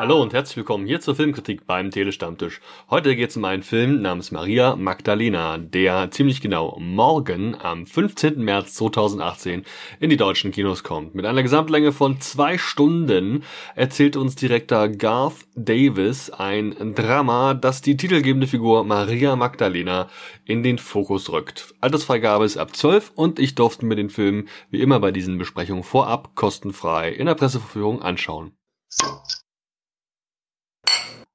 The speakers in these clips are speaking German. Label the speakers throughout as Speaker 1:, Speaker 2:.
Speaker 1: Hallo und herzlich willkommen hier zur Filmkritik beim Telestammtisch. Heute geht es um einen Film namens Maria Magdalena, der ziemlich genau morgen am 15. März 2018 in die deutschen Kinos kommt. Mit einer Gesamtlänge von zwei Stunden erzählt uns Direktor Garth Davis ein Drama, das die titelgebende Figur Maria Magdalena in den Fokus rückt. Altersfreigabe ist ab 12 und ich durfte mir den Film wie immer bei diesen Besprechungen vorab kostenfrei in der Presseverführung anschauen.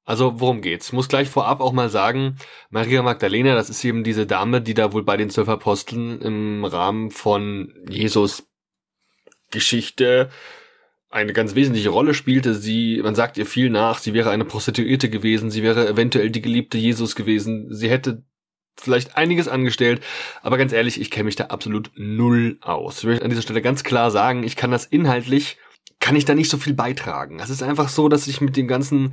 Speaker 1: Also worum geht's? Ich muss gleich vorab auch mal sagen, Maria Magdalena, das ist eben diese Dame, die da wohl bei den zwölf Aposteln im Rahmen von Jesus Geschichte eine ganz wesentliche Rolle spielte. Sie, man sagt ihr viel nach, sie wäre eine Prostituierte gewesen, sie wäre eventuell die geliebte Jesus gewesen, sie hätte vielleicht einiges angestellt, aber ganz ehrlich, ich kenne mich da absolut null aus. Ich möchte an dieser Stelle ganz klar sagen, ich kann das inhaltlich kann ich da nicht so viel beitragen. Es ist einfach so, dass ich mit dem ganzen,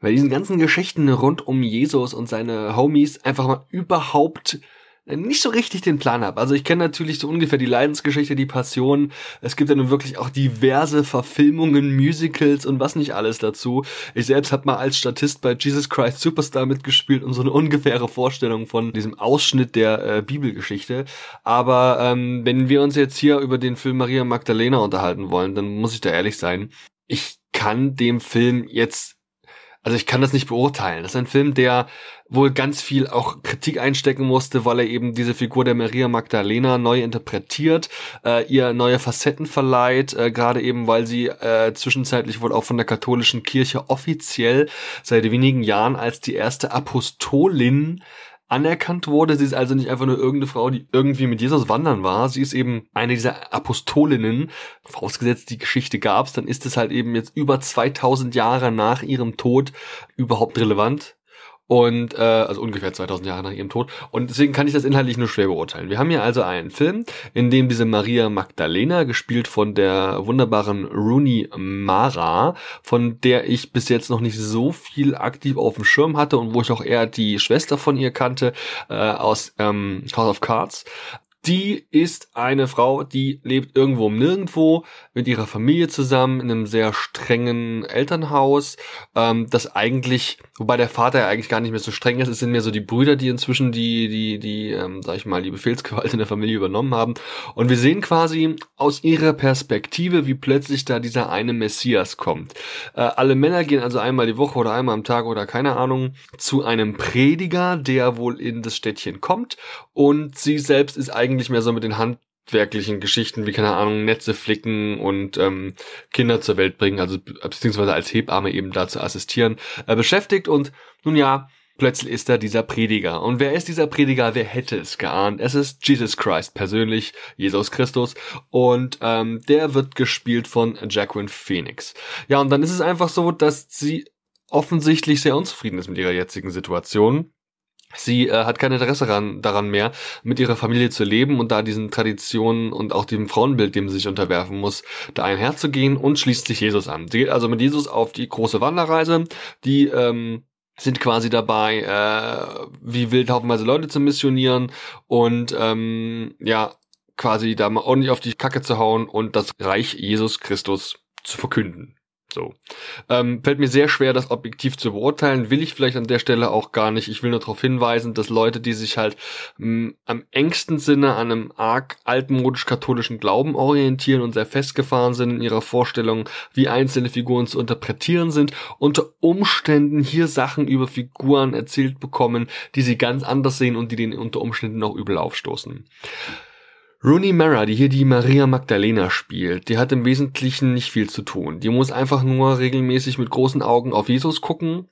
Speaker 1: bei diesen ganzen Geschichten rund um Jesus und seine Homies einfach mal überhaupt nicht so richtig den Plan habe. Also ich kenne natürlich so ungefähr die Leidensgeschichte, die Passion. Es gibt ja nun wirklich auch diverse Verfilmungen, Musicals und was nicht alles dazu. Ich selbst habe mal als Statist bei Jesus Christ Superstar mitgespielt und so eine ungefähre Vorstellung von diesem Ausschnitt der äh, Bibelgeschichte. Aber ähm, wenn wir uns jetzt hier über den Film Maria Magdalena unterhalten wollen, dann muss ich da ehrlich sein. Ich kann dem Film jetzt also ich kann das nicht beurteilen. Das ist ein Film, der wohl ganz viel auch Kritik einstecken musste, weil er eben diese Figur der Maria Magdalena neu interpretiert, äh, ihr neue Facetten verleiht, äh, gerade eben weil sie äh, zwischenzeitlich wohl auch von der katholischen Kirche offiziell seit wenigen Jahren als die erste Apostolin anerkannt wurde. Sie ist also nicht einfach nur irgendeine Frau, die irgendwie mit Jesus wandern war. Sie ist eben eine dieser Apostolinnen. Vorausgesetzt, die Geschichte gab's, dann ist es halt eben jetzt über 2000 Jahre nach ihrem Tod überhaupt relevant. Und äh, also ungefähr 2000 Jahre nach ihrem Tod. Und deswegen kann ich das inhaltlich nur schwer beurteilen. Wir haben hier also einen Film, in dem diese Maria Magdalena, gespielt von der wunderbaren Rooney Mara, von der ich bis jetzt noch nicht so viel aktiv auf dem Schirm hatte und wo ich auch eher die Schwester von ihr kannte, äh, aus ähm, House of Cards, die ist eine Frau, die lebt irgendwo um nirgendwo mit ihrer Familie zusammen in einem sehr strengen Elternhaus, ähm, das eigentlich, wobei der Vater ja eigentlich gar nicht mehr so streng ist, es sind mehr so die Brüder, die inzwischen die, die, die, ähm, sag ich mal, die Befehlsgewalt in der Familie übernommen haben. Und wir sehen quasi aus ihrer Perspektive, wie plötzlich da dieser eine Messias kommt. Äh, alle Männer gehen also einmal die Woche oder einmal am Tag oder keine Ahnung zu einem Prediger, der wohl in das Städtchen kommt und sie selbst ist eigentlich eigentlich mehr so mit den handwerklichen Geschichten wie, keine Ahnung, Netze flicken und ähm, Kinder zur Welt bringen, also beziehungsweise als Hebamme eben da zu assistieren, äh, beschäftigt. Und nun ja, plötzlich ist da dieser Prediger. Und wer ist dieser Prediger? Wer hätte es geahnt? Es ist Jesus Christ persönlich, Jesus Christus. Und ähm, der wird gespielt von Jacqueline Phoenix. Ja, und dann ist es einfach so, dass sie offensichtlich sehr unzufrieden ist mit ihrer jetzigen Situation Sie äh, hat kein Interesse daran, daran mehr, mit ihrer Familie zu leben und da diesen Traditionen und auch dem Frauenbild, dem sie sich unterwerfen muss, da einherzugehen und schließt sich Jesus an. Sie geht also mit Jesus auf die große Wanderreise, die ähm, sind quasi dabei, äh, wie wild haufenweise Leute zu missionieren und ähm, ja, quasi da mal ordentlich auf die Kacke zu hauen und das Reich Jesus Christus zu verkünden. So. Ähm, fällt mir sehr schwer, das objektiv zu beurteilen. Will ich vielleicht an der Stelle auch gar nicht. Ich will nur darauf hinweisen, dass Leute, die sich halt mh, mm, am engsten Sinne an einem arg altmodisch-katholischen Glauben orientieren und sehr festgefahren sind in ihrer Vorstellung, wie einzelne Figuren zu interpretieren sind, unter Umständen hier Sachen über Figuren erzählt bekommen, die sie ganz anders sehen und die denen unter Umständen auch übel aufstoßen. Rooney Mara, die hier die Maria Magdalena spielt, die hat im Wesentlichen nicht viel zu tun. Die muss einfach nur regelmäßig mit großen Augen auf Jesus gucken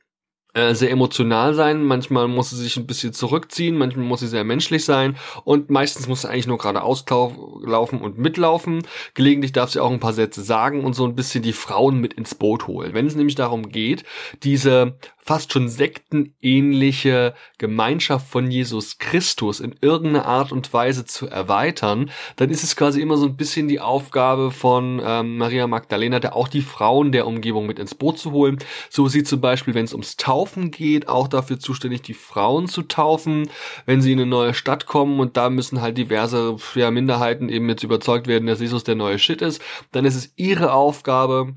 Speaker 1: äh, sehr emotional sein, manchmal muss sie sich ein bisschen zurückziehen, manchmal muss sie sehr menschlich sein und meistens muss sie eigentlich nur gerade auslaufen und mitlaufen. Gelegentlich darf sie auch ein paar Sätze sagen und so ein bisschen die Frauen mit ins Boot holen. Wenn es nämlich darum geht, diese fast schon sektenähnliche Gemeinschaft von Jesus Christus in irgendeiner Art und Weise zu erweitern, dann ist es quasi immer so ein bisschen die Aufgabe von ähm, Maria Magdalena, der auch die Frauen der Umgebung mit ins Boot zu holen. So ist sie zum Beispiel, wenn es ums Taufen geht, auch dafür zuständig, die Frauen zu taufen, wenn sie in eine neue Stadt kommen und da müssen halt diverse ja, Minderheiten eben jetzt überzeugt werden, dass Jesus der neue Shit ist, dann ist es ihre Aufgabe,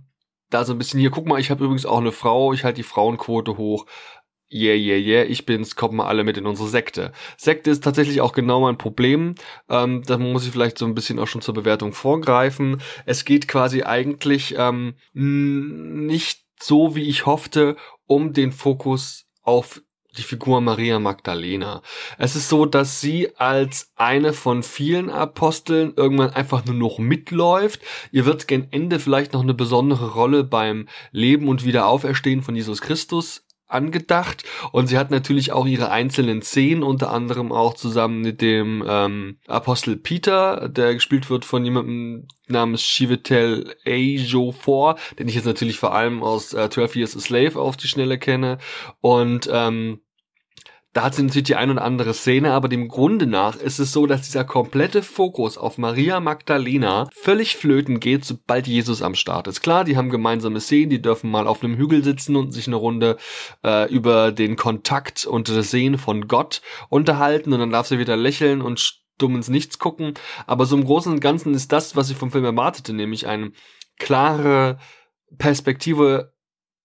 Speaker 1: da so ein bisschen hier, guck mal, ich habe übrigens auch eine Frau, ich halte die Frauenquote hoch. Yeah, yeah, yeah, ich bin's, kommt mal alle mit in unsere Sekte. Sekte ist tatsächlich auch genau mein Problem. Ähm, da muss ich vielleicht so ein bisschen auch schon zur Bewertung vorgreifen. Es geht quasi eigentlich ähm, nicht so, wie ich hoffte, um den Fokus auf die Figur Maria Magdalena. Es ist so, dass sie als eine von vielen Aposteln irgendwann einfach nur noch mitläuft. Ihr wird gen Ende vielleicht noch eine besondere Rolle beim Leben und Wiederauferstehen von Jesus Christus angedacht. Und sie hat natürlich auch ihre einzelnen Szenen, unter anderem auch zusammen mit dem ähm, Apostel Peter, der gespielt wird von jemandem namens Chivetel Ejiofor, den ich jetzt natürlich vor allem aus äh, 12 Years a Slave auf die Schnelle kenne. Und ähm, da hat sie natürlich die ein oder andere Szene, aber dem Grunde nach ist es so, dass dieser komplette Fokus auf Maria Magdalena völlig flöten geht, sobald Jesus am Start ist. Klar, die haben gemeinsame Szenen, die dürfen mal auf einem Hügel sitzen und sich eine Runde äh, über den Kontakt und das Sehen von Gott unterhalten und dann darf sie wieder lächeln und dumm ins Nichts gucken. Aber so im Großen und Ganzen ist das, was ich vom Film erwartete, nämlich eine klare Perspektive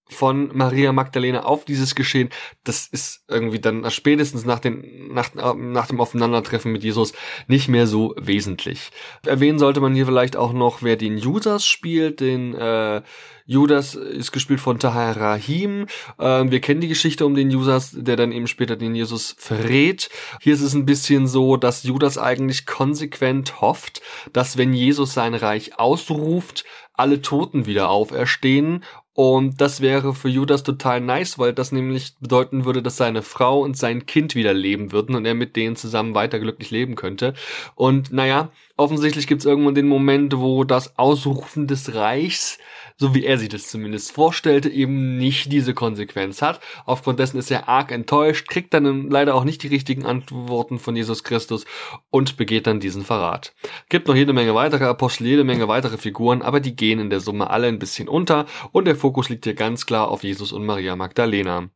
Speaker 1: von Maria Magdalena auf dieses Geschehen, das ist irgendwie dann spätestens nach, den, nach, nach dem Aufeinandertreffen mit Jesus nicht mehr so wesentlich. Erwähnen sollte man hier vielleicht auch noch, wer den Judas spielt, den äh, Judas ist gespielt von Tahir Rahim. Ähm, wir kennen die Geschichte um den Judas, der dann eben später den Jesus verrät. Hier ist es ein bisschen so, dass Judas eigentlich konsequent hofft, dass wenn Jesus sein Reich ausruft, alle Toten wieder auferstehen und das wäre für Judas total nice, weil das nämlich bedeuten würde, dass seine Frau und sein Kind wieder leben würden und er mit denen zusammen weiter glücklich leben könnte. Und naja, offensichtlich gibt es irgendwann den Moment, wo das Ausrufen des Reichs so wie er sich das zumindest vorstellte, eben nicht diese Konsequenz hat. Aufgrund dessen ist er arg enttäuscht, kriegt dann leider auch nicht die richtigen Antworten von Jesus Christus und begeht dann diesen Verrat. Gibt noch jede Menge weitere Apostel, jede Menge weitere Figuren, aber die gehen in der Summe alle ein bisschen unter und der Fokus liegt hier ganz klar auf Jesus und Maria Magdalena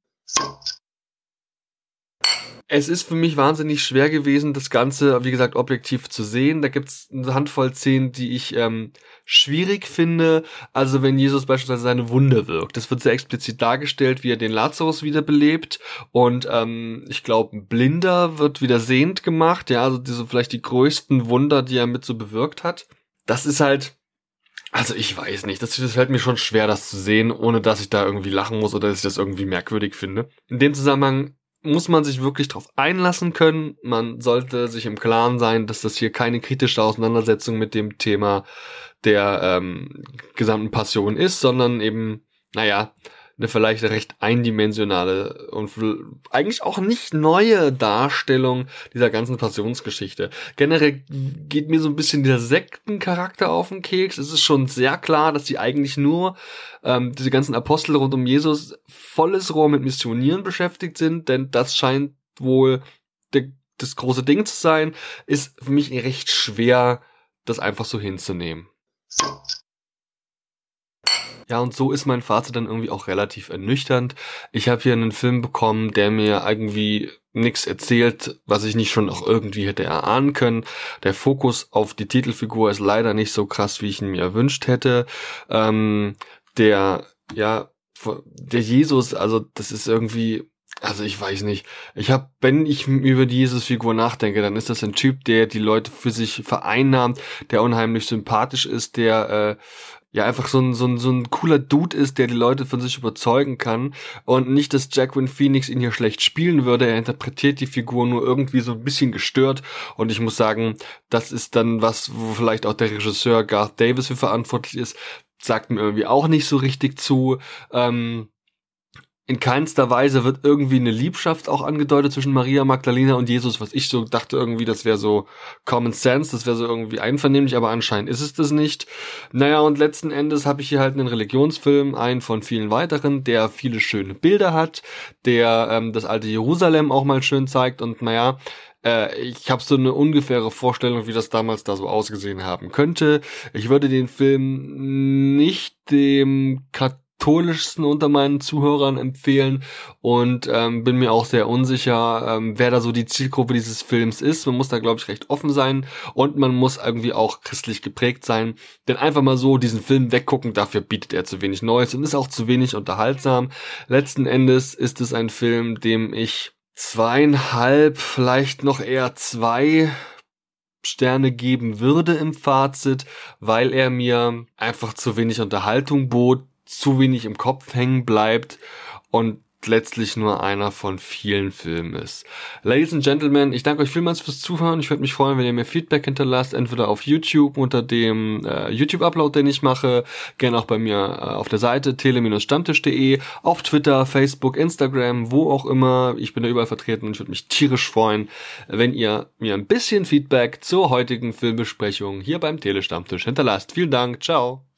Speaker 1: es ist für mich wahnsinnig schwer gewesen, das Ganze, wie gesagt, objektiv zu sehen. Da gibt's eine Handvoll Szenen, die ich ähm, schwierig finde. Also wenn Jesus beispielsweise seine Wunde wirkt. Das wird sehr explizit dargestellt, wie er den Lazarus wiederbelebt. Und ähm, ich glaube, Blinder wird wieder sehend gemacht. Ja, also diese vielleicht die größten Wunder, die er mit so bewirkt hat. Das ist halt also ich weiß nicht, das, das fällt mir schon schwer, das zu sehen, ohne dass ich da irgendwie lachen muss oder dass ich das irgendwie merkwürdig finde. In dem Zusammenhang muss man sich wirklich drauf einlassen können. Man sollte sich im Klaren sein, dass das hier keine kritische Auseinandersetzung mit dem Thema der ähm, gesamten Passion ist, sondern eben, naja, eine vielleicht recht eindimensionale und eigentlich auch nicht neue Darstellung dieser ganzen Passionsgeschichte. Generell geht mir so ein bisschen der Sektencharakter auf den Keks. Es ist schon sehr klar, dass die eigentlich nur ähm, diese ganzen Apostel rund um Jesus volles Rohr mit Missionieren beschäftigt sind, denn das scheint wohl der, das große Ding zu sein, ist für mich recht schwer, das einfach so hinzunehmen. Ja, und so ist mein Fazit dann irgendwie auch relativ ernüchternd. Ich habe hier einen Film bekommen, der mir irgendwie nichts erzählt, was ich nicht schon auch irgendwie hätte erahnen können. Der Fokus auf die Titelfigur ist leider nicht so krass, wie ich ihn mir erwünscht hätte. Ähm, der, ja, der Jesus, also das ist irgendwie also ich weiß nicht. Ich habe, wenn ich über die Jesus-Figur nachdenke, dann ist das ein Typ, der die Leute für sich vereinnahmt, der unheimlich sympathisch ist, der äh, ja einfach so ein, so, ein, so ein cooler Dude ist, der die Leute von sich überzeugen kann und nicht, dass Jacqueline Phoenix ihn hier schlecht spielen würde. Er interpretiert die Figur nur irgendwie so ein bisschen gestört und ich muss sagen, das ist dann was, wo vielleicht auch der Regisseur Garth Davis für verantwortlich ist, sagt mir irgendwie auch nicht so richtig zu. Ähm, in keinster Weise wird irgendwie eine Liebschaft auch angedeutet zwischen Maria Magdalena und Jesus, was ich so dachte irgendwie, das wäre so Common Sense, das wäre so irgendwie einvernehmlich, aber anscheinend ist es das nicht. Naja, und letzten Endes habe ich hier halt einen Religionsfilm, einen von vielen weiteren, der viele schöne Bilder hat, der ähm, das alte Jerusalem auch mal schön zeigt und naja, äh, ich habe so eine ungefähre Vorstellung, wie das damals da so ausgesehen haben könnte. Ich würde den Film nicht dem Kat katholischsten unter meinen Zuhörern empfehlen und ähm, bin mir auch sehr unsicher, ähm, wer da so die Zielgruppe dieses Films ist. Man muss da, glaube ich, recht offen sein und man muss irgendwie auch christlich geprägt sein. Denn einfach mal so diesen Film weggucken, dafür bietet er zu wenig Neues und ist auch zu wenig unterhaltsam. Letzten Endes ist es ein Film, dem ich zweieinhalb, vielleicht noch eher zwei Sterne geben würde im Fazit, weil er mir einfach zu wenig Unterhaltung bot, zu wenig im Kopf hängen bleibt und letztlich nur einer von vielen Filmen ist. Ladies and Gentlemen, ich danke euch vielmals fürs Zuhören. Ich würde mich freuen, wenn ihr mir Feedback hinterlasst, entweder auf YouTube unter dem äh, YouTube-Upload, den ich mache, gerne auch bei mir äh, auf der Seite tele-stammtisch.de, auf Twitter, Facebook, Instagram, wo auch immer. Ich bin da überall vertreten und ich würde mich tierisch freuen, wenn ihr mir ein bisschen Feedback zur heutigen Filmbesprechung hier beim Tele-Stammtisch hinterlasst. Vielen Dank, ciao.